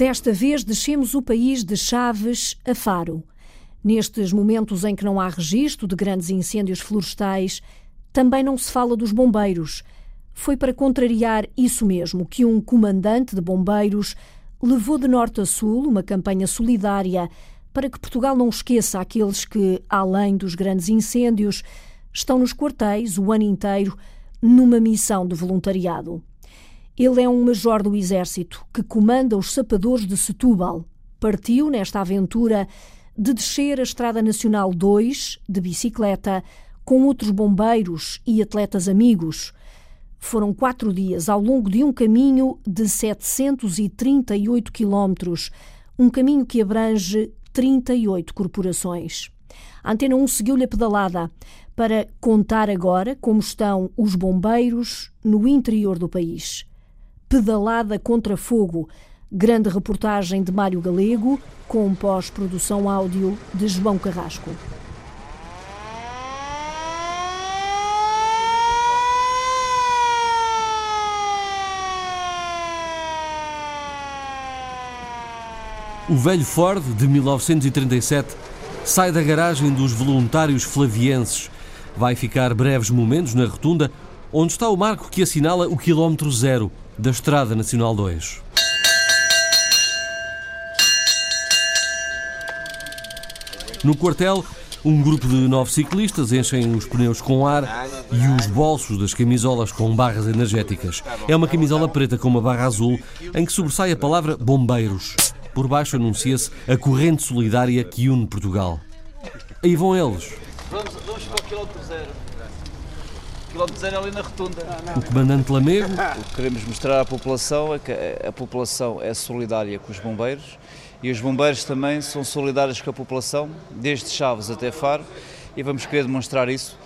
Desta vez descemos o país de Chaves a Faro. Nestes momentos em que não há registro de grandes incêndios florestais, também não se fala dos bombeiros. Foi para contrariar isso mesmo que um comandante de bombeiros levou de norte a sul uma campanha solidária para que Portugal não esqueça aqueles que, além dos grandes incêndios, estão nos quartéis o ano inteiro numa missão de voluntariado. Ele é um major do Exército que comanda os sapadores de Setúbal. Partiu nesta aventura de descer a Estrada Nacional 2 de bicicleta com outros bombeiros e atletas amigos. Foram quatro dias ao longo de um caminho de 738 quilómetros, um caminho que abrange 38 corporações. A Antena 1 seguiu-lhe a pedalada para contar agora como estão os bombeiros no interior do país. Pedalada contra fogo, grande reportagem de Mário Galego, com pós-produção áudio de João Carrasco. O velho Ford de 1937 sai da garagem dos voluntários flavienses. Vai ficar breves momentos na rotunda onde está o marco que assinala o quilómetro zero da Estrada Nacional 2. No quartel, um grupo de nove ciclistas enchem os pneus com ar e os bolsos das camisolas com barras energéticas. É uma camisola preta com uma barra azul em que sobressai a palavra bombeiros. Por baixo anuncia-se a corrente solidária que une Portugal. Aí vão eles. Vamos, vamos para o quilómetro zero. O quilómetro zero ali na rotunda. O comandante Lamego, O que queremos mostrar à população é que a população é solidária com os bombeiros e os bombeiros também são solidários com a população, desde Chaves até Faro, e vamos querer demonstrar isso.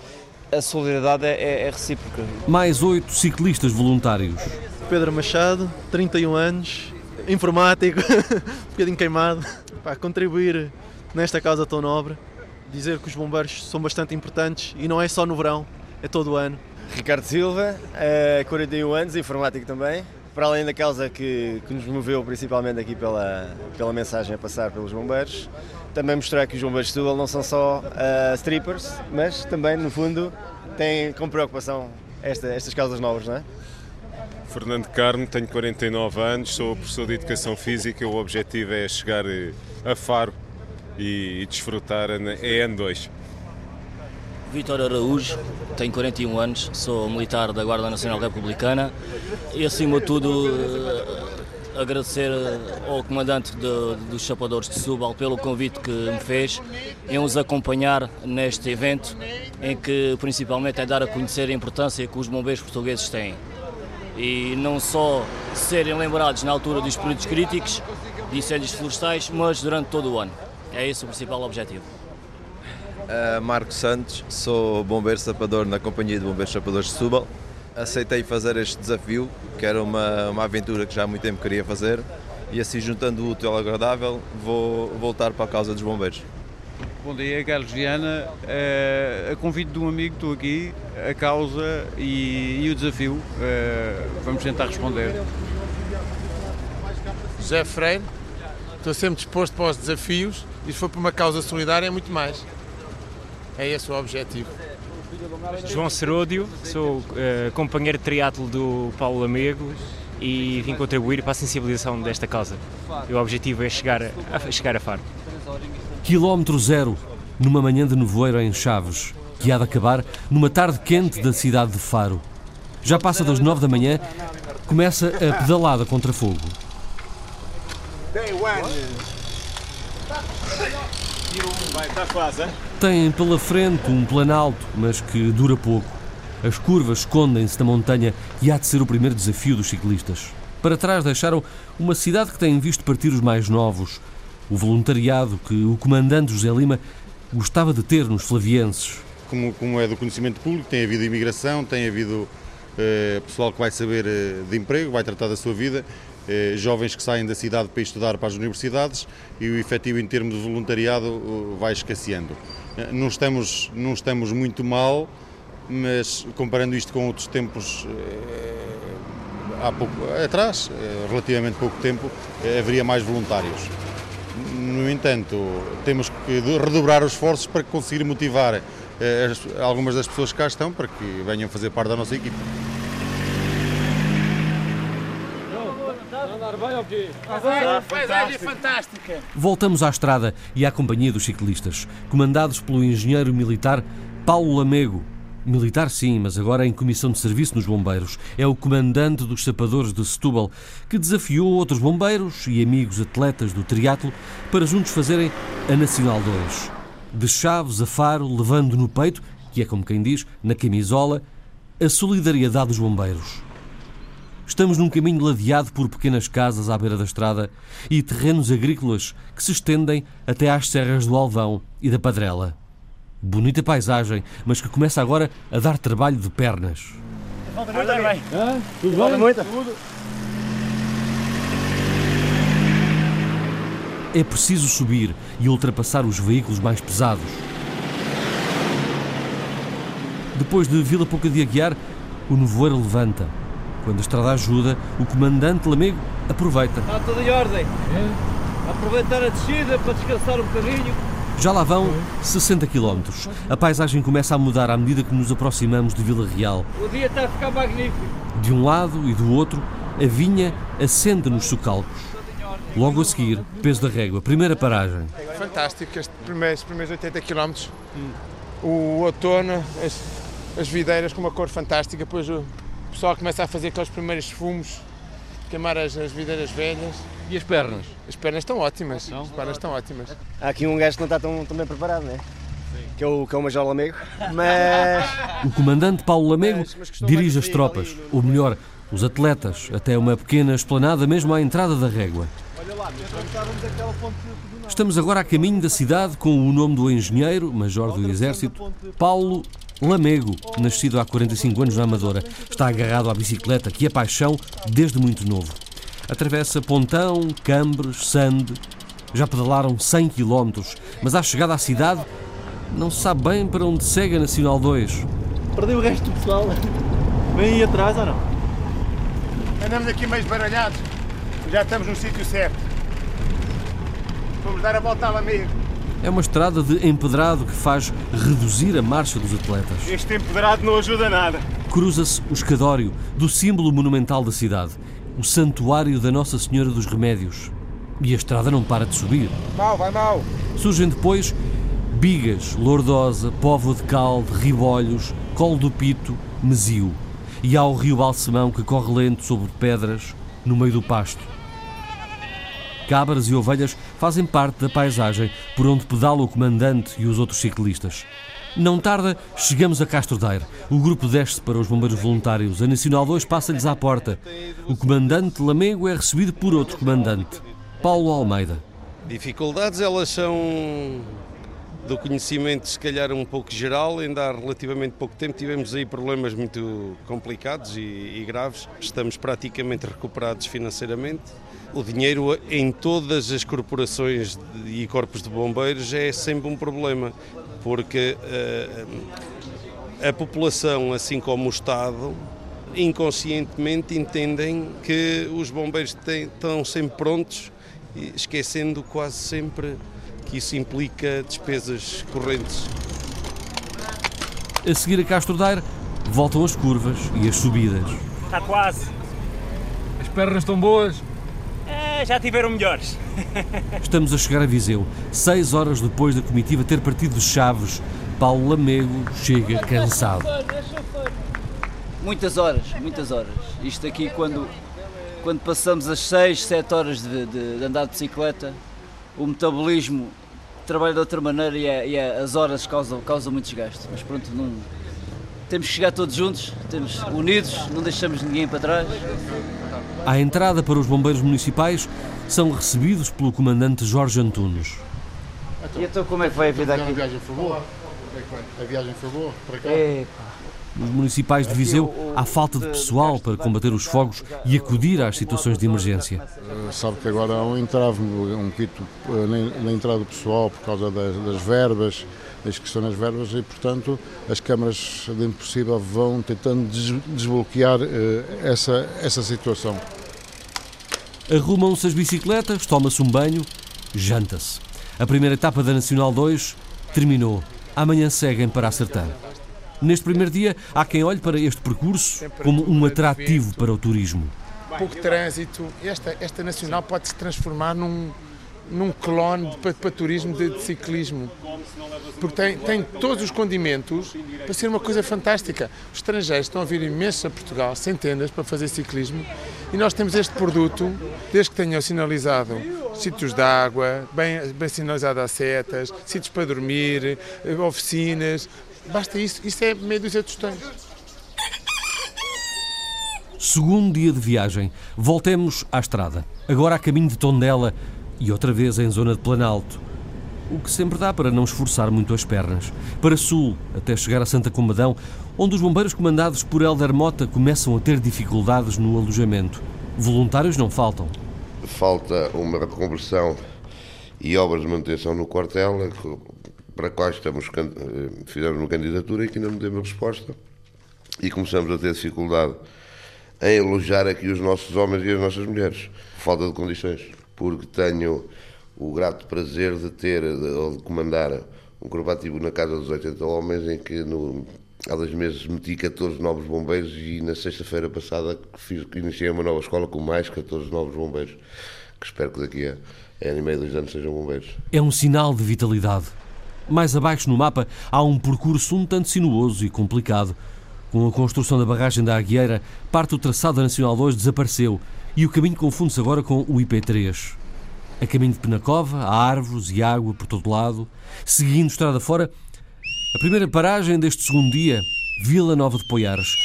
A solidariedade é, é- é recíproca. mais oito ciclistas voluntários. Pedro Machado, 31 anos, informático, um bocadinho queimado, para contribuir nesta causa tão nobre, dizer que os bombeiros são bastante importantes e não é só no verão, é todo o ano. Ricardo Silva, eh, 41 anos, informático também. Para além da causa que, que nos moveu principalmente aqui pela, pela mensagem a passar pelos bombeiros, também mostrar que os bombeiros de Setúbal não são só eh, strippers, mas também, no fundo, têm com preocupação esta- estas causas novas, não é? Fernando Carmo, tenho 49 anos, sou professor de Educação Física. O objetivo é chegar eh, a Faro e, e desfrutar a EN2. Vítor Araújo, tenho 41 anos, sou militar da Guarda Nacional Republicana e, acima de tudo, eh, agradecer ao comandante de- dos Chapadores de Subal pelo convite que me fez em nos acompanhar neste evento, em que principalmente é dar a conhecer a importância que os bombeiros portugueses têm. E não só serem lembrados na altura dos períodos críticos de incêndios florestais, mas durante todo o ano. É esse o principal objetivo. Uh, Marco Santos, sou bombeiro sapador na Companhia de Bombeiros Sapadores de Setúbal. Aceitei fazer este desafio, que era uma, uma aventura que já há muito tempo queria fazer, e assim juntando o útil ao agradável, vou voltar para a causa dos bombeiros. Bom dia, Carlos Viana. Eh, a convite de um amigo, estou aqui, a causa e, e o desafio. Eh, vamos tentar responder. José Freire, estou sempre disposto para os desafios e se for por uma causa solidária é muito mais. É esse o objetivo. João Seródio, sou eh, companheiro de triatlo do Paulo Lamego e vim contribuir para a sensibilização desta causa. E o objetivo é chegar a, a chegar a Faro. Quilómetro zero, numa manhã de nevoeiro em Chaves, que há de acabar numa tarde quente da cidade de Faro. Já passa das nove da manhã, começa a pedalada contra fogo. Tem pela frente um planalto, mas que dura pouco. As curvas escondem-se na montanha e há de ser o primeiro desafio dos ciclistas. Para trás deixaram uma cidade que tem visto partir os mais novos, o voluntariado que o comandante José Lima gostava de ter nos flavienses. Como, como é do conhecimento público, tem havido imigração, tem havido eh, pessoal que vai saber eh, de emprego, vai tratar da sua vida, jovens que saem da cidade para estudar para as universidades e o efetivo em termos de voluntariado eh, vai escasseando. Eh, Não estamos, não estamos muito mal, mas comparando isto com outros tempos, eh, há pouco atrás, eh, relativamente pouco tempo, eh, haveria mais voluntários. No entanto, temos que redobrar os esforços para conseguir motivar algumas das pessoas que cá estão para que venham fazer parte da nossa equipe. Paisagem fantástica. Voltamos à estrada e à companhia dos ciclistas, comandados pelo engenheiro militar Paulo Lamego. Militar sim, mas agora em comissão de serviço nos bombeiros. É o comandante dos sapadores de Setúbal, que desafiou outros bombeiros e amigos atletas do triatlo para juntos fazerem a Nacional 2. De Chaves a Faro, levando no peito, que é como quem diz, na camisola, a solidariedade dos bombeiros. Estamos num caminho ladeado por pequenas casas à beira da estrada e terrenos agrícolas que se estendem até às serras do Alvão e da Padrela. Bonita paisagem, mas que começa agora a dar trabalho de pernas. Tudo bem? Tudo bem? Muito? Tudo. É preciso subir e ultrapassar os veículos mais pesados. Depois de Vila Pouca de Aguiar, o nevoeiro levanta quando a estrada ajuda, o comandante Lamego aproveita. Está tudo em ordem. É? Aproveitar a descida para descansar um bocadinho. Já lá vão 60 km. A paisagem começa a mudar à medida que nos aproximamos de Vila Real. O dia está a ficar magnífico. De um lado e do outro, a vinha acende nos socalcos. Logo a seguir, peso da régua, primeira paragem. Fantástico, estes primeiros, primeiros 80 km. O outono, as, as videiras com uma cor fantástica, depois o, o pessoal começa a fazer aqueles primeiros fumos, queimar as, as videiras velhas. E as pernas? As pernas estão ótimas, as pernas estão ótimas. Há aqui um gajo que não está tão, tão bem preparado, não é? Que é, o, que é o Major Lamego, mas... O comandante Paulo Lamego mas, mas dirige as tropas, no... ou melhor, os atletas, até uma pequena esplanada mesmo à entrada da régua. Estamos agora a caminho da cidade com o nome do engenheiro, major do Exército, Paulo Lamego, nascido há 45 anos na Amadora, está agarrado à bicicleta, que é paixão desde muito novo. Atravessa Pontão, Cambres, Sande. Já pedalaram 100 km, mas à chegada à cidade não se sabe bem para onde segue a Nacional 2. Perdeu o resto do pessoal. Vem aí atrás ou não? Andamos aqui meio baralhados. Já estamos no sítio certo. Vamos dar a volta à Lamego. É uma estrada de empedrado que faz reduzir a marcha dos atletas. Este empedrado não ajuda nada. Cruza-se o escadório do símbolo monumental da cidade, o Santuário da Nossa Senhora dos Remédios. E a estrada não para de subir. Mal, vai mal. Surgem depois Bigas, Lourdosa, Povo de Calde, Ribolhos, Colo do Pito, Mesio. E há o rio Balsemão que corre lento sobre pedras no meio do pasto. Cabras e ovelhas fazem parte da paisagem por onde pedala o comandante e os outros ciclistas. Não tarda, chegamos a Castro Daire. O grupo desce para os bombeiros voluntários. A Nacional 2 passa-lhes à porta. O comandante Lamego é recebido por outro comandante, Paulo Almeida. Dificuldades, elas são do conhecimento, se calhar um pouco geral. Ainda há relativamente pouco tempo tivemos aí problemas muito complicados e, e graves. Estamos praticamente recuperados financeiramente o dinheiro em todas as corporações e corpos de bombeiros é sempre um problema, porque uh, a população, assim como o Estado, inconscientemente entendem que os bombeiros têm, estão sempre prontos, esquecendo quase sempre que isso implica despesas correntes. A seguir a Castro Daire, voltam as curvas e as subidas. Está quase. As pernas estão boas. É, já tiveram melhores. Estamos a chegar a Viseu. Seis horas depois da comitiva ter partido de Chaves, Paulo Lamego chega cansado. Muitas horas, muitas horas. Isto aqui, quando, quando passamos as seis, sete horas de, de, de andar de bicicleta, o metabolismo trabalha de outra maneira e, é, e é, as horas causam, causam muito desgaste. Mas pronto, não, temos que chegar todos juntos, temos unidos, não deixamos ninguém para trás. À entrada para os bombeiros municipais, são recebidos pelo comandante Jorge Antunes. E então como é que vai a vida aqui? A viagem foi boa? A viagem foi boa para cá? Epa. Nos municipais de Viseu há falta de pessoal para combater os fogos e acudir às situações de emergência. Uh, sabe que agora há um entrave, um quito uh, na entrada do pessoal por causa das, das verbas, das questões das verbas e, portanto, as câmaras, dentro do possível, vão tentando desbloquear uh, essa, essa situação. Arrumam-se as bicicletas, toma-se um banho, janta-se. A primeira etapa da Nacional 2 terminou. Amanhã seguem para a Sertã. Neste primeiro dia, há quem olhe para este percurso como um atrativo para o turismo. Pouco trânsito, esta, esta Nacional pode se transformar num, num clone para, para turismo de, de, ciclismo. Porque tem, tem todos os condimentos para ser uma coisa fantástica. Os estrangeiros estão a vir imenso a Portugal, centenas, para fazer ciclismo. E nós temos este produto, desde que tenham sinalizado sítios de água, bem, bem sinalizado as setas, sítios para dormir, oficinas. Basta isso. Isso é meio dúzia de tostões. Segundo dia de viagem, voltemos à estrada. Agora a caminho de Tondela e outra vez em zona de Planalto. O que sempre dá para não esforçar muito as pernas. Para sul, até chegar a Santa Comadão, onde os bombeiros comandados por Helder Mota começam a ter dificuldades no alojamento. Voluntários não faltam. Falta uma reconversão e obras de manutenção no quartel, para quais estamos, eh, fizemos uma candidatura e que ainda não temos resposta. E começamos a ter dificuldade em alojar aqui os nossos homens e as nossas mulheres. Falta de condições porque tenho o grato prazer de ter, ou de comandar um corporativo na casa dos 80 homens, em que no, há dois meses meti 14 novos bombeiros e na sexta-feira passada fiz, iniciei uma nova escola com mais 14 novos bombeiros, que espero que daqui a, a ano e meio, dois anos sejam bombeiros. É um sinal de vitalidade. Mais abaixo no mapa há um percurso um tanto sinuoso e complicado. Com a construção da barragem da Agueira, parte do traçado da Nacional 2 desapareceu e o caminho confunde-se agora com o IP3. A caminho de Penacova, há árvores e água por todo lado. Seguindo estrada fora, a primeira paragem deste segundo dia, Vila Nova de Poiares.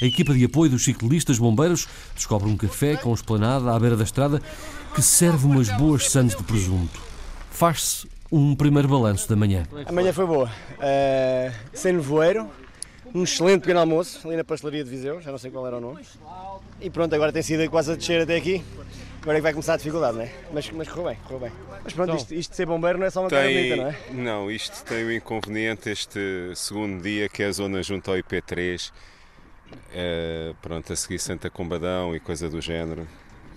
A equipa de apoio dos ciclistas bombeiros descobre um café com esplanada à beira da estrada que serve umas boas sandes de presunto. Faz-se um primeiro balanço da manhã. A manhã foi boa. Uh, sem nevoeiro, um excelente pequeno almoço ali na pastelaria de Viseu, já não sei qual era o nome. E pronto, agora tem sido quase a descer até aqui. Agora é que vai começar a dificuldade, não é? Mas, mas correu bem, correu bem. Mas pronto, então, isto, isto, de ser bombeiro não é só uma tem, bonita, não é? Não, isto tem o inconveniente este segundo dia, que é a zona junto ao IP3. É, pronto, a seguir Santa Combadão e coisa do género.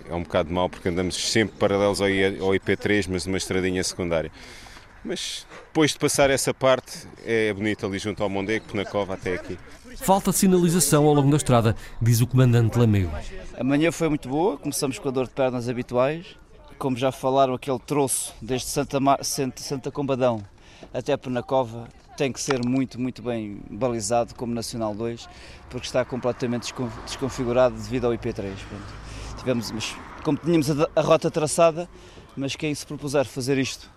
É um bocado mau porque andamos sempre paralelos ao IP3, mas numa estradinha secundária. Mas depois de passar essa parte, é bonito ali junto ao Mondego, na cova até aqui. Falta sinalização ao longo da estrada, diz o comandante Lamego. A manhã foi muito boa, começamos com a dor de pernas habituais. Como já falaram, aquele troço desde Santa, Mar... Santa Combadão até Penacova tem que ser muito, muito bem balizado como Nacional 2, porque está completamente desconfigurado devido ao IP3. Pronto. Tivemos, mas, como tínhamos a, a rota traçada, mas quem se propuser fazer isto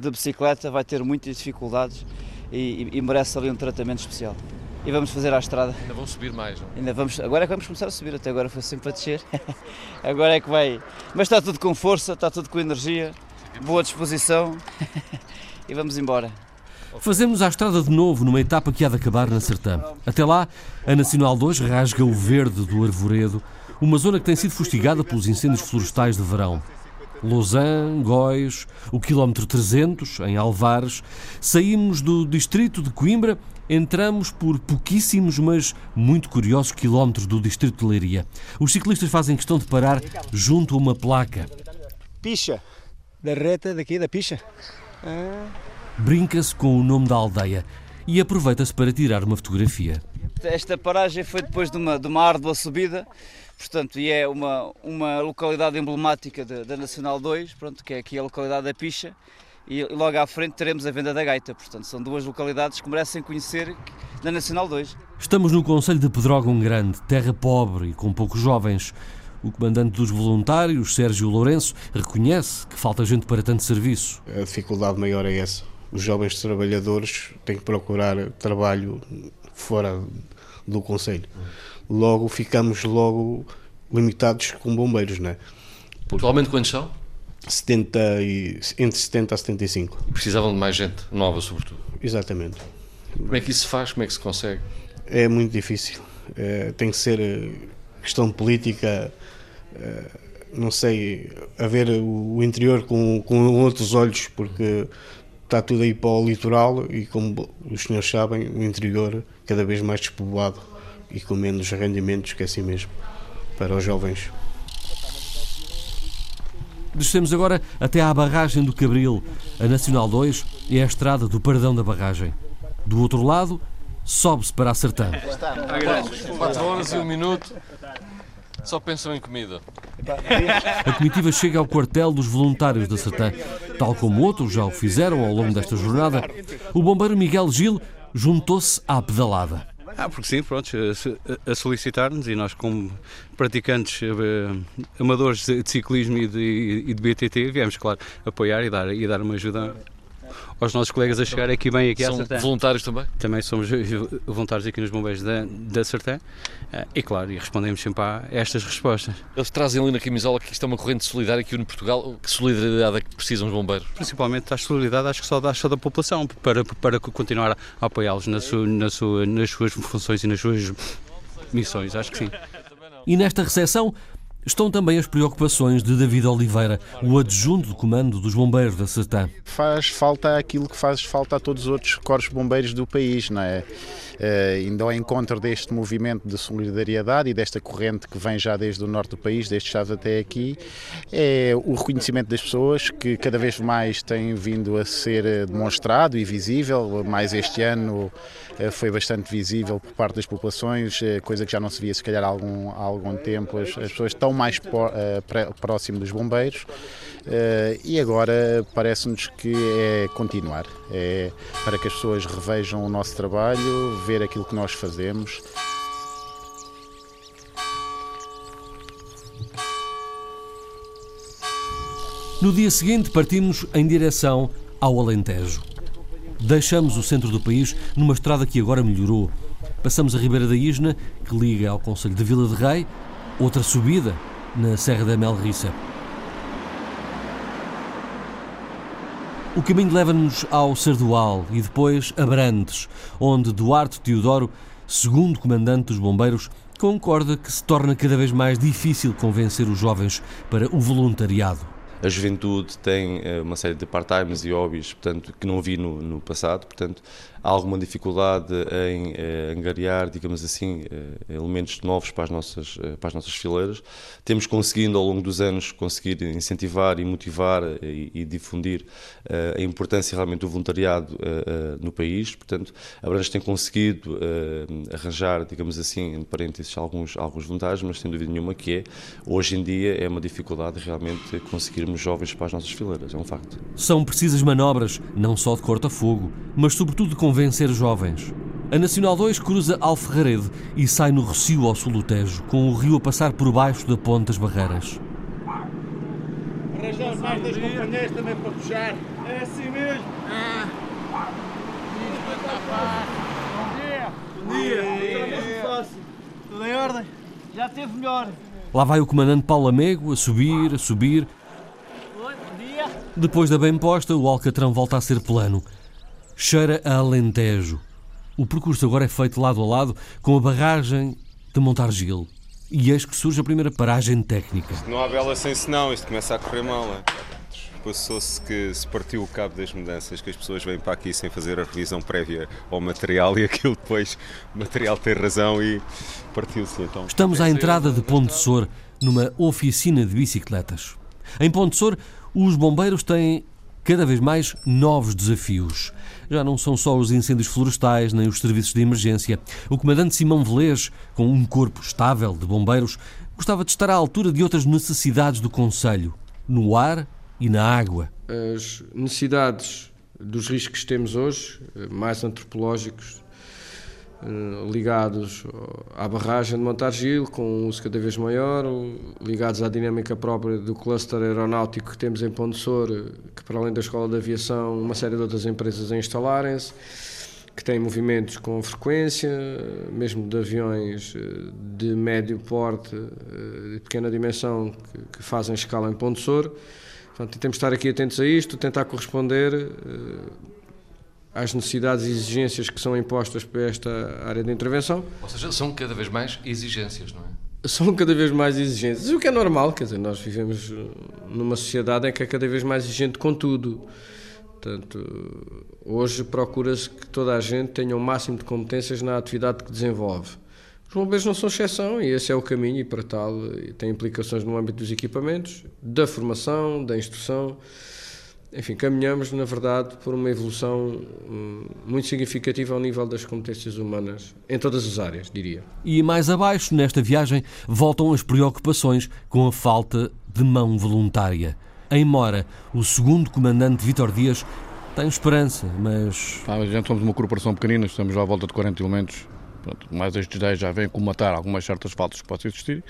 de bicicleta vai ter muitas dificuldades e, e, e, merece ali um tratamento especial. E vamos fazer à estrada. Ainda vão subir mais, não? Ainda vamos, agora é que vamos começar a subir, até agora foi sempre a descer. agora é que vai. Mas está tudo com força, está tudo com energia, boa disposição e vamos embora. Fazemos a estrada de novo numa etapa que há de acabar na Sertã. Até lá, a Nacional 2 rasga o verde do Arvoredo, uma zona que tem sido fustigada pelos incêndios florestais de verão. Lausanne, Góis, o quilómetro 300, em Alvares. Saímos do distrito de Coimbra, entramos por pouquíssimos, mas muito curiosos quilómetros do distrito de Leiria. Os ciclistas fazem questão de parar junto a uma placa. Picha, da reta daqui da Picha. Ah. Brinca-se com o nome da aldeia e aproveita-se para tirar uma fotografia. Esta paragem foi depois de uma, de uma árdua subida portanto, e é uma, uma localidade emblemática da Nacional 2, pronto, que é aqui a localidade da Picha, e logo à frente teremos a Venda da Gaita, portanto, são duas localidades que merecem conhecer da Nacional 2. Estamos no Conselho de Pedrógão Grande, terra pobre e com poucos jovens. O comandante dos voluntários, Sérgio Lourenço, reconhece que falta gente para tanto serviço. A dificuldade maior é essa. Os jovens trabalhadores têm que procurar trabalho fora do Conselho logo ficamos logo limitados com bombeiros, não é? Atualmente quantos são? 70 e, entre 70 a 75. Precisavam de mais gente, nova sobretudo. Exatamente. Como é que isso se faz? Como é que se consegue? é muito difícil. É, tem que ser eh, questão política, é, não sei, a ver o interior com, com outros olhos, porque está tudo aí para o litoral e, como os senhores sabem, o interior cada vez mais despovoado e com menos rendimentos, que é assim mesmo, para os jovens. Descemos agora até à barragem do Cabril. A Nacional 2 é a estrada do Paradão da Barragem. Do outro lado, sobe-se para a Sertã. 4 horas e um minuto. Só pensam em comida. A comitiva chega ao quartel dos voluntários da Sertã. Tal como outros já o fizeram ao longo desta jornada, o bombeiro Miguel Gil juntou-se à pedalada. Ah, porque sim, pronto, a solicitar-nos e nós, como praticantes eh, amadores de ciclismo e de, e de BTT, viemos, claro, apoiar e dar, e dar uma ajuda aos nossos colegas a chegar aqui bem aqui São à Sertã. voluntários também? Também somos voluntários aqui nos bombeiros da, da Sertã eh, e claro, e respondemos sempre a estas respostas. Eles trazem ali na camisola que isto é uma corrente solidária aqui no Portugal. Que solidariedade é que precisam os bombeiros? Principalmente a solidariedade, acho que só da, só da população, para, para continuar a apoiá-los na sua, na sua, nas suas funções e nas suas missões, acho que sim. E nesta recepção estão também as preocupações de David Oliveira, o adjunto de comando dos bombeiros da Sertã. Faz falta aquilo que faz falta a todos os outros corpos bombeiros do país, não é? Uh, indo ao encontro deste movimento de solidariedade e desta corrente que vem já desde o norte do país, desde Chaves até aqui, é o reconhecimento das pessoas que cada vez mais tem vindo a ser eh, demonstrado e visível, mais este ano uh, foi bastante visível por parte das populações, coisa que já não se via se calhar há algum, há algum tempo, as, as pessoas estão mais próximo dos bombeiros e agora parece-nos que é continuar, é para que as pessoas revejam o nosso trabalho, ver aquilo que nós fazemos. No dia seguinte, partimos em direção ao Alentejo. Deixamos o centro do país numa estrada que agora melhorou. Passamos a Ribeira da Isna, que liga ao Conselho de Vila de Rei, outra subida na Serra da Melriça. O caminho leva-nos ao Sardual e depois a Brandes, onde Duarte Teodoro, segundo comandante dos bombeiros, concorda que se torna cada vez mais difícil convencer os jovens para o voluntariado a juventude tem eh, uma série de part-times e hobbies portanto, que não vi no, no, passado, portanto há alguma dificuldade em eh, angariar, digamos assim, eh, elementos novos para as, nossas, eh, para as nossas fileiras. Temos conseguido ao longo dos anos conseguir incentivar e motivar eh, e, e difundir eh, a importância realmente do voluntariado no país, portanto a Branches tem conseguido arranjar, digamos assim, entre parênteses, alguns, alguns voluntários, mas sem dúvida nenhuma que é, hoje em dia é uma dificuldade realmente conseguir termos jovens para as nossas fileiras, é um facto. São precisas manobras, não só de corta-fogo, mas sobretudo de convencer jovens. A Nacional 2 cruza Alferrarede e sai no Recio ao sul do Tejo, com o rio a passar por baixo da ponte das barreiras. Arranjar mais dois companheiros também para puxar. É assim mesmo. Ah. Bom dia. Bom dia. Bom dia. Tudo em ordem? Já teve melhor. Lá vai o comandante Paulo Amego a subir, a subir, depois da bem posta, o Alcatrão volta a ser plano. Cheira a Alentejo. O percurso agora é feito lado a lado com a barragem de Montargil. E eis que surge a primeira paragem técnica. Não há bela sem senão, isto começa a correr mal. Passou-se que se partiu o cabo das mudanças, que as pessoas vêm para aqui sem fazer a revisão prévia ao material e aquilo depois, o material tem razão e partiu-se então. Estamos à entrada de Ponte Sor, numa oficina de bicicletas. Em Ponte Sor, os bombeiros têm cada vez mais novos desafios. Já não são só os incêndios florestais nem os serviços de emergência. O comandante Simão Velez, com um corpo estável de bombeiros, gostava de estar à altura de outras necessidades do Conselho, no ar e na água. As necessidades dos riscos que temos hoje, mais antropológicos, eh, ligados à barragem de Montargil, com um uso cada vez maior, ligados à dinâmica própria do cluster aeronáutico que temos em Pondessor, que para além da Escola de Aviação, uma série de outras empresas a instalarem-se, que têm movimentos com frequência, mesmo de aviões eh, de médio porte, eh, de pequena dimensão, que fazem escala em Pondessor. Portanto, temos de estar aqui atentos a isto, tentar corresponder às necessidades e exigências que são impostas para esta área de intervenção. Ou seja, são cada vez mais exigências, não é? São cada vez mais exigentes, o que é normal, quer dizer, nós vivemos numa sociedade em que é cada vez mais exigente com tudo. Portanto, hoje procura-se que toda a gente tenha o máximo de competências na atividade que desenvolve. Os bombeiros não são exceção e esse é o caminho, e para tal tem implicações no âmbito dos equipamentos, da formação, da instrução. Enfim, caminhamos, na verdade, por uma evolução hum, muito significativa ao nível das competências humanas, em todas as áreas, diria. E mais abaixo, nesta viagem, voltam as preocupações com a falta de mão voluntária. Em Mora, o segundo comandante Vitor Dias tem esperança, mas. Ah, a gente somos uma corporação pequenina, estamos já à volta de 40 elementos. Pronto, mais estes 10 já vêm comatar algumas certas faltas que possam existir.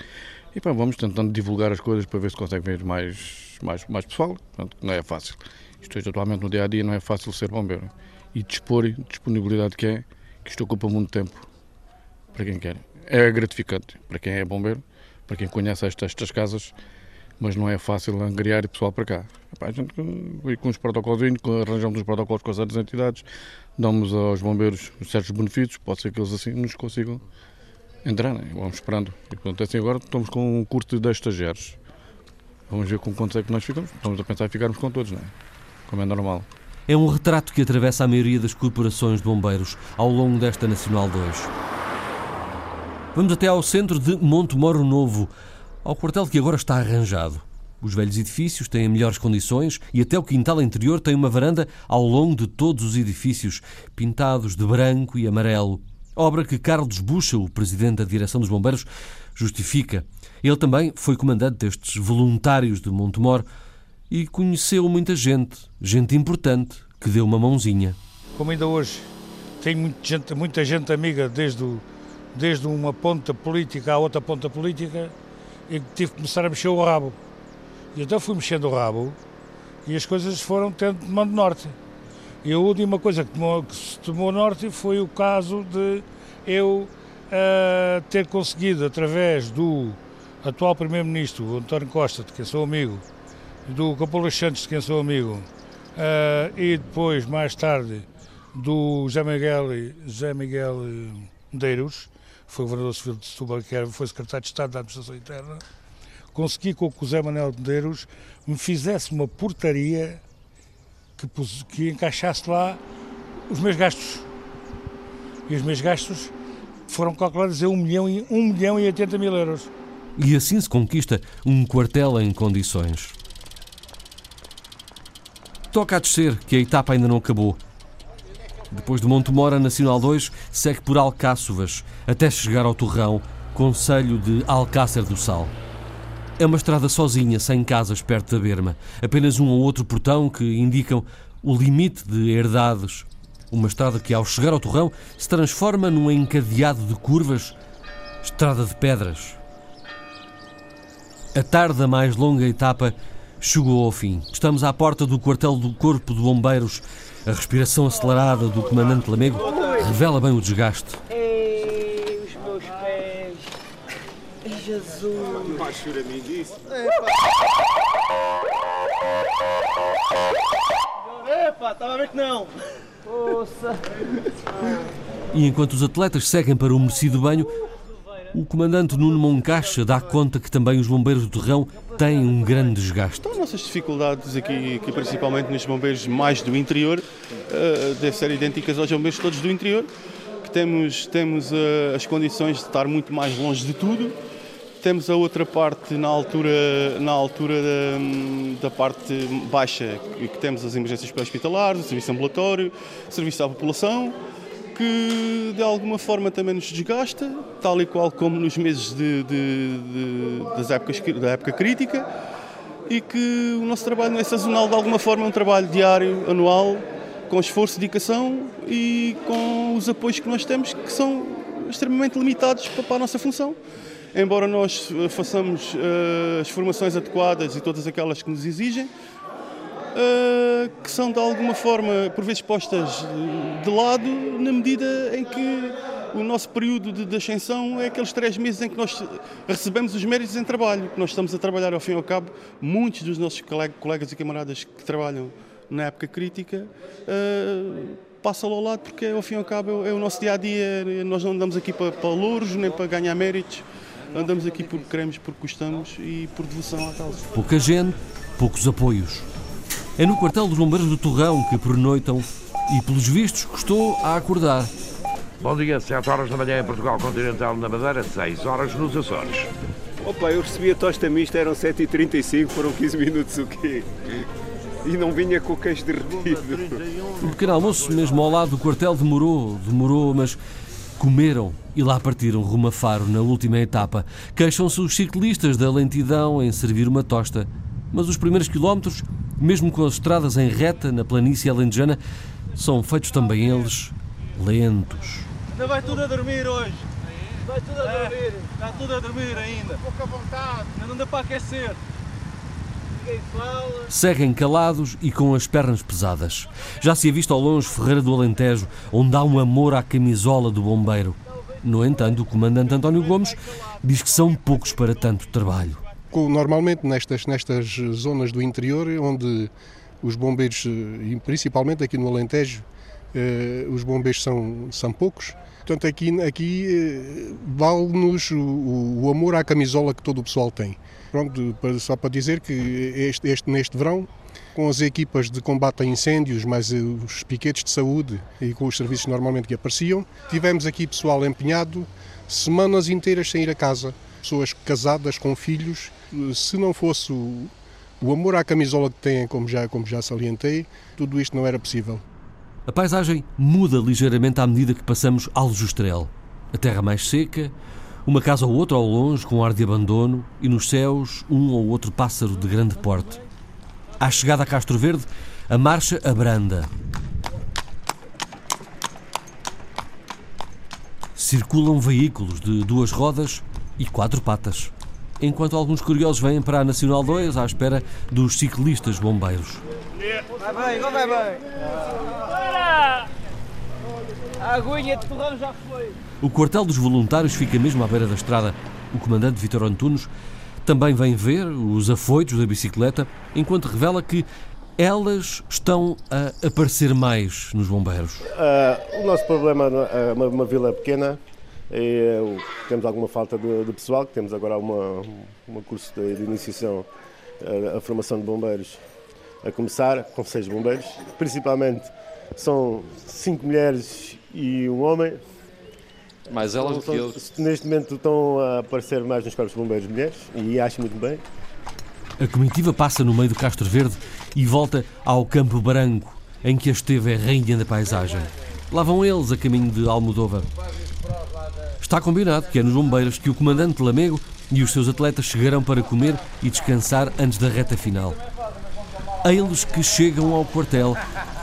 E pá, vamos tentando divulgar as coisas para ver se consegue ver mais, mais, mais pessoal. Pronto, não é fácil. Isto hoje, atualmente, no dia a dia, não é fácil ser bombeiro. E dispor, disponibilidade que é, que isto ocupa muito tempo para quem quer. É gratificante para quem é bombeiro, para quem conhece estas, estas casas, mas não é fácil angariar pessoal para cá. Epá, a gente vai com os protocolos, arranjamos os protocolos com as outras entidades, damos aos bombeiros certos benefícios, pode ser que eles assim nos consigam entrar, né? vamos esperando. E portanto, assim agora estamos com um curso de 10 estagiários. Vamos ver com quantos é que nós ficamos. Estamos a pensar em ficarmos com todos, não é? como é normal. É um retrato que atravessa a maioria das corporações de bombeiros ao longo desta Nacional 2. Vamos até ao centro de Monte Moro Novo, ao quartel que agora está arranjado. Os velhos edifícios têm melhores condições e até o quintal interior tem uma varanda ao longo de todos os edifícios, pintados de branco e amarelo. Obra que Carlos Bucha, o presidente da direção dos bombeiros, justifica. Ele também foi comandante destes voluntários de Montemor e conheceu muita gente, gente importante, que deu uma mãozinha. Como ainda hoje tenho muita gente, muita gente amiga desde, o, desde uma ponta política à outra ponta política, e tive que começar a mexer o rabo. E então fui mexendo o rabo e as coisas foram tendo mando norte. E a última coisa que, tomou, que se tomou norte foi o caso de eu uh, ter conseguido, através do atual Primeiro-Ministro, António Costa, de quem sou amigo, do Capolas Santos, de quem sou amigo, uh, e depois, mais tarde, do José Miguel, José Miguel Medeiros, foi governador civil de Setúbal, que foi secretário de Estado da Administração Interna, consegui com que o José Manuel Medeiros me fizesse uma portaria que, que encaixasse lá os meus gastos. E os meus gastos foram calculados a 1 milhão, e, 1 milhão e 80 mil euros. E assim se conquista um quartel em condições. Toca a descer, que a etapa ainda não acabou. Depois de Montemora Nacional 2, segue por Alcáçovas, até chegar ao Torrão, Conselho de Alcácer do Sal. É uma estrada sozinha, sem casas perto da berma. Apenas um ou outro portão que indicam o limite de herdades. Uma estrada que, ao chegar ao Torrão, se transforma num encadeado de curvas, estrada de pedras. A tarde da mais longa etapa chegou ao fim. Estamos à porta do quartel do Corpo de Bombeiros. A respiração acelerada do comandante Lamego revela bem o desgaste. Ei, os meus pés. Ei, Jesus. Não jura mim disso. Epa, estava a ver que não. Poça. E enquanto os atletas seguem para o merecido banho, o comandante Nuno Moncacha dá conta que também os bombeiros do Torrão têm um grande desgaste. Então, as nossas dificuldades aqui, aqui principalmente nos bombeiros mais do interior, uh, devem ser idênticas aos bombeiros todos do interior, que temos, temos uh, as condições de estar muito mais longe de tudo, temos a outra parte na altura, na altura da, da parte baixa, que temos as emergências pré-hospitalares, o serviço ambulatório, o serviço à população, que de alguma forma também nos desgasta, tal e qual como nos meses de, de, de, das épocas, da época crítica, e que o nosso trabalho não é sazonal, de alguma forma é um trabalho diário, anual, com esforço, dedicação e com os apoios que nós temos, que são extremamente limitados para, a nossa função. Embora nós façamos uh, as formações adequadas e todas aquelas que nos exigem, uh, que são de alguma forma, por vezes, postas de lado, na medida em que o nosso período de, de ascensão é aqueles três meses em que nós recebemos os méritos em trabalho, que nós estamos a trabalhar ao fim e ao cabo. Muitos dos nossos colegas e camaradas que trabalham na época crítica uh, passa-lo ao lado porque ao fim e ao cabo é o nosso dia a dia. Nós não andamos aqui para, para louros nem para ganhar méritos. Andamos aqui porque queremos, porque gostamos e por devoção à causa. Pouca gente, poucos apoios. É no quartel dos bombeiros do Torrão que pernoitam e, pelos vistos, custou a acordar. Bom dia, 7 horas da manhã em Portugal Continental na Madeira, 6 horas nos Açores. Opa, eu recebi a tosta mista, eram 7h35, foram 15 minutos o quê? E não vinha com o queijo derretido. O pequeno almoço, mesmo ao lado do quartel, demorou, demorou, mas comeram e lá partiram rumo a Faro na última etapa. Queixam-se os ciclistas da lentidão em servir uma tosta. Mas os primeiros quilómetros, mesmo com as estradas em reta na planície alentejana, são feitos também eles lentos. Ainda vai tudo a dormir hoje. Vai tudo a dormir. Está tudo a dormir ainda. Pouca vontade. Ainda não dá para aquecer. Seguem calados e com as pernas pesadas. Já se ha visto ao longe Ferreira do Alentejo, onde há um amor à camisola do bombeiro. No entanto, o comandante António Gomes diz que são poucos para tanto trabalho. Normalmente nestas, nestas zonas do interior, onde os bombeiros, e principalmente aqui no Alentejo, eh, os bombeiros são, são poucos. Portanto, aqui, aqui eh, vale-nos o, o, amor à camisola que todo o pessoal tem. Pronto, só para dizer que este, este, neste verão, com as equipas de combate a incêndios, mais os piquetes de saúde e com os serviços normalmente que apareciam, tivemos aqui pessoal empenhado semanas inteiras sem ir a casa. Pessoas casadas com filhos. Se não fosse o, o amor à camisola que têm, como já, como já salientei, tudo isto não era possível. A paisagem muda ligeiramente à medida que passamos Aljustrel. A terra mais seca, uma casa ou outra ao longe com ar de abandono e nos céus um ou outro pássaro de grande porte. À chegada a Castro Verde, a marcha abranda. Circulam veículos de duas rodas e quatro patas, enquanto alguns curiosos vêm para a Nacional 2 à espera dos ciclistas bombeiros. Vai bem, vai bem. A aguinha de torrão já foi. O quartel dos voluntários fica mesmo à beira da estrada. O comandante Vitor Antunes também vem ver os afoitos da bicicleta, enquanto revela que elas estão a aparecer mais nos bombeiros. Uh, o nosso problema é uma, uma vila pequena e uh, temos alguma falta de, de, pessoal, temos agora uma, uma curso de, de iniciação uh, a formação de bombeiros a começar com seis bombeiros, principalmente são cinco mulheres e um homem. Mais elas do que eu. Neste momento estão a aparecer mais nos corpos de bombeiros mulheres e acho muito bem. A comitiva passa no meio do Castro Verde e volta ao Campo Branco, em que a esteve a rainha da paisagem. Lá vão eles a caminho de Almodóvar. Está combinado que é nos bombeiros que o comandante Lamego e os seus atletas chegarão para comer e descansar antes da reta final. Eles que chegam ao quartel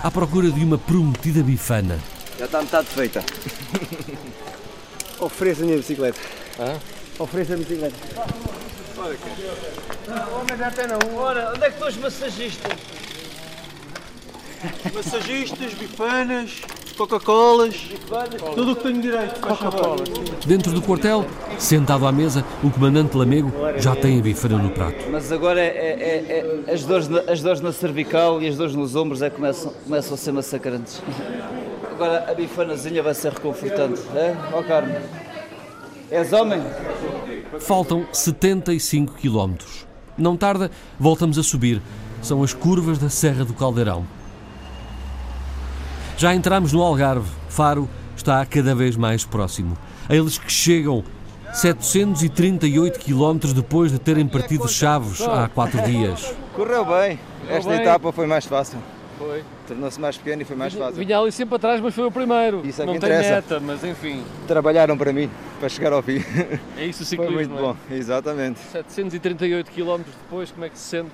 à procura de uma prometida bifana. Já está metade feita. Ofereça a minha bicicleta. Ah? Ofereça a bicicleta. Olha cá. Homem já tem não. Ora, onde é que estão os massagistas? Massagistas, bifanas, Coca-Colas, tudo o que tenho direito. Coca-Cola. Dentro do quartel, sentado à mesa, o comandante Lamego já tem a bifana no prato. Mas agora é, é, é, as, dores na, as dores na cervical e as dores nos ombros é que começam, começam a ser massacrantes. Agora a bifanazinha vai ser reconfortante, é? Ó oh, Carmen. És homem? Faltam 75 quilómetros. Não tarda, voltamos a subir. São as curvas da Serra do Caldeirão. Já entramos no Algarve. Faro está cada vez mais próximo. Eles que chegam 738 quilómetros depois de terem partido Chaves há quatro dias. Correu bem. Esta bem. etapa foi mais fácil. Foi. Tornou-se mais pequeno e foi mais fácil. Vinha ali sempre atrás, mas foi o primeiro. Isso é não que tem interessa. meta, mas enfim. Trabalharam para mim, para chegar ao fim. É isso o Foi ciclismo. muito não é? bom, exatamente. 738 km depois, como é que se sente?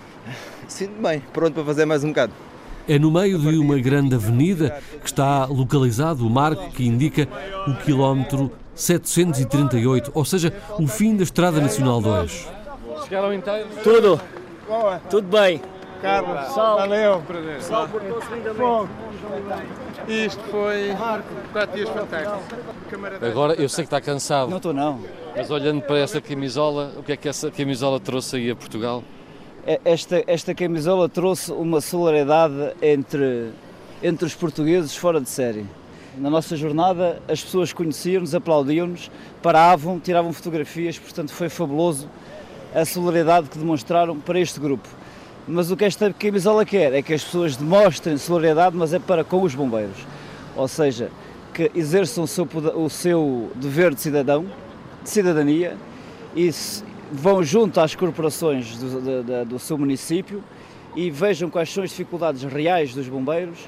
Sinto bem, pronto para fazer mais um bocado. É no meio de uma grande avenida que está localizado o marco que indica o quilómetro 738, ou seja, o fim da Estrada Nacional 2. Chegaram inteiros? Tudo. Tudo bem. Carlos, Sal. valeu. Sal. Isto foi quatro dias fantásticos. Agora eu sei que está cansado. Não estou não. Mas olhando para essa camisola, o que é que essa camisola trouxe aí a Portugal? É, Esta, esta camisola trouxe uma solidariedade entre entre os portugueses fora de série. Na nossa jornada, as pessoas conheciam-nos, aplaudiam-nos, paravam, tiravam fotografias, portanto foi fabuloso a solidariedade que demonstraram para este grupo. Mas o que esta camisola quer é que as pessoas demonstrem solidariedade, mas é para com os bombeiros. Ou seja, que exerçam o seu, o seu dever de cidadão, de cidadania, e vão junto às corporações do, do, seu município e vejam quais são as dificuldades reais dos bombeiros,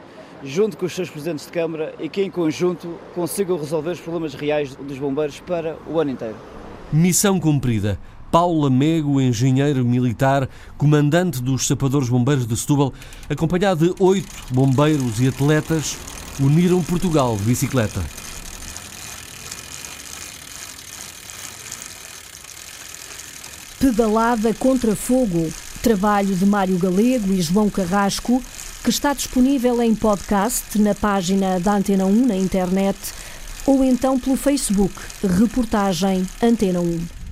junto com os seus presidentes de Câmara e que em conjunto consigam resolver os problemas reais dos bombeiros para o ano inteiro. Missão cumprida. Paulo Lamego, engenheiro militar, comandante dos Sapadores Bombeiros de Setúbal, acompanhado de oito bombeiros e atletas, uniram Portugal de bicicleta. Pedalada contra fogo, trabalho de Mário Galego e João Carrasco, que está disponível em podcast na página da Antena 1 na internet ou então pelo Facebook, reportagem Antena 1.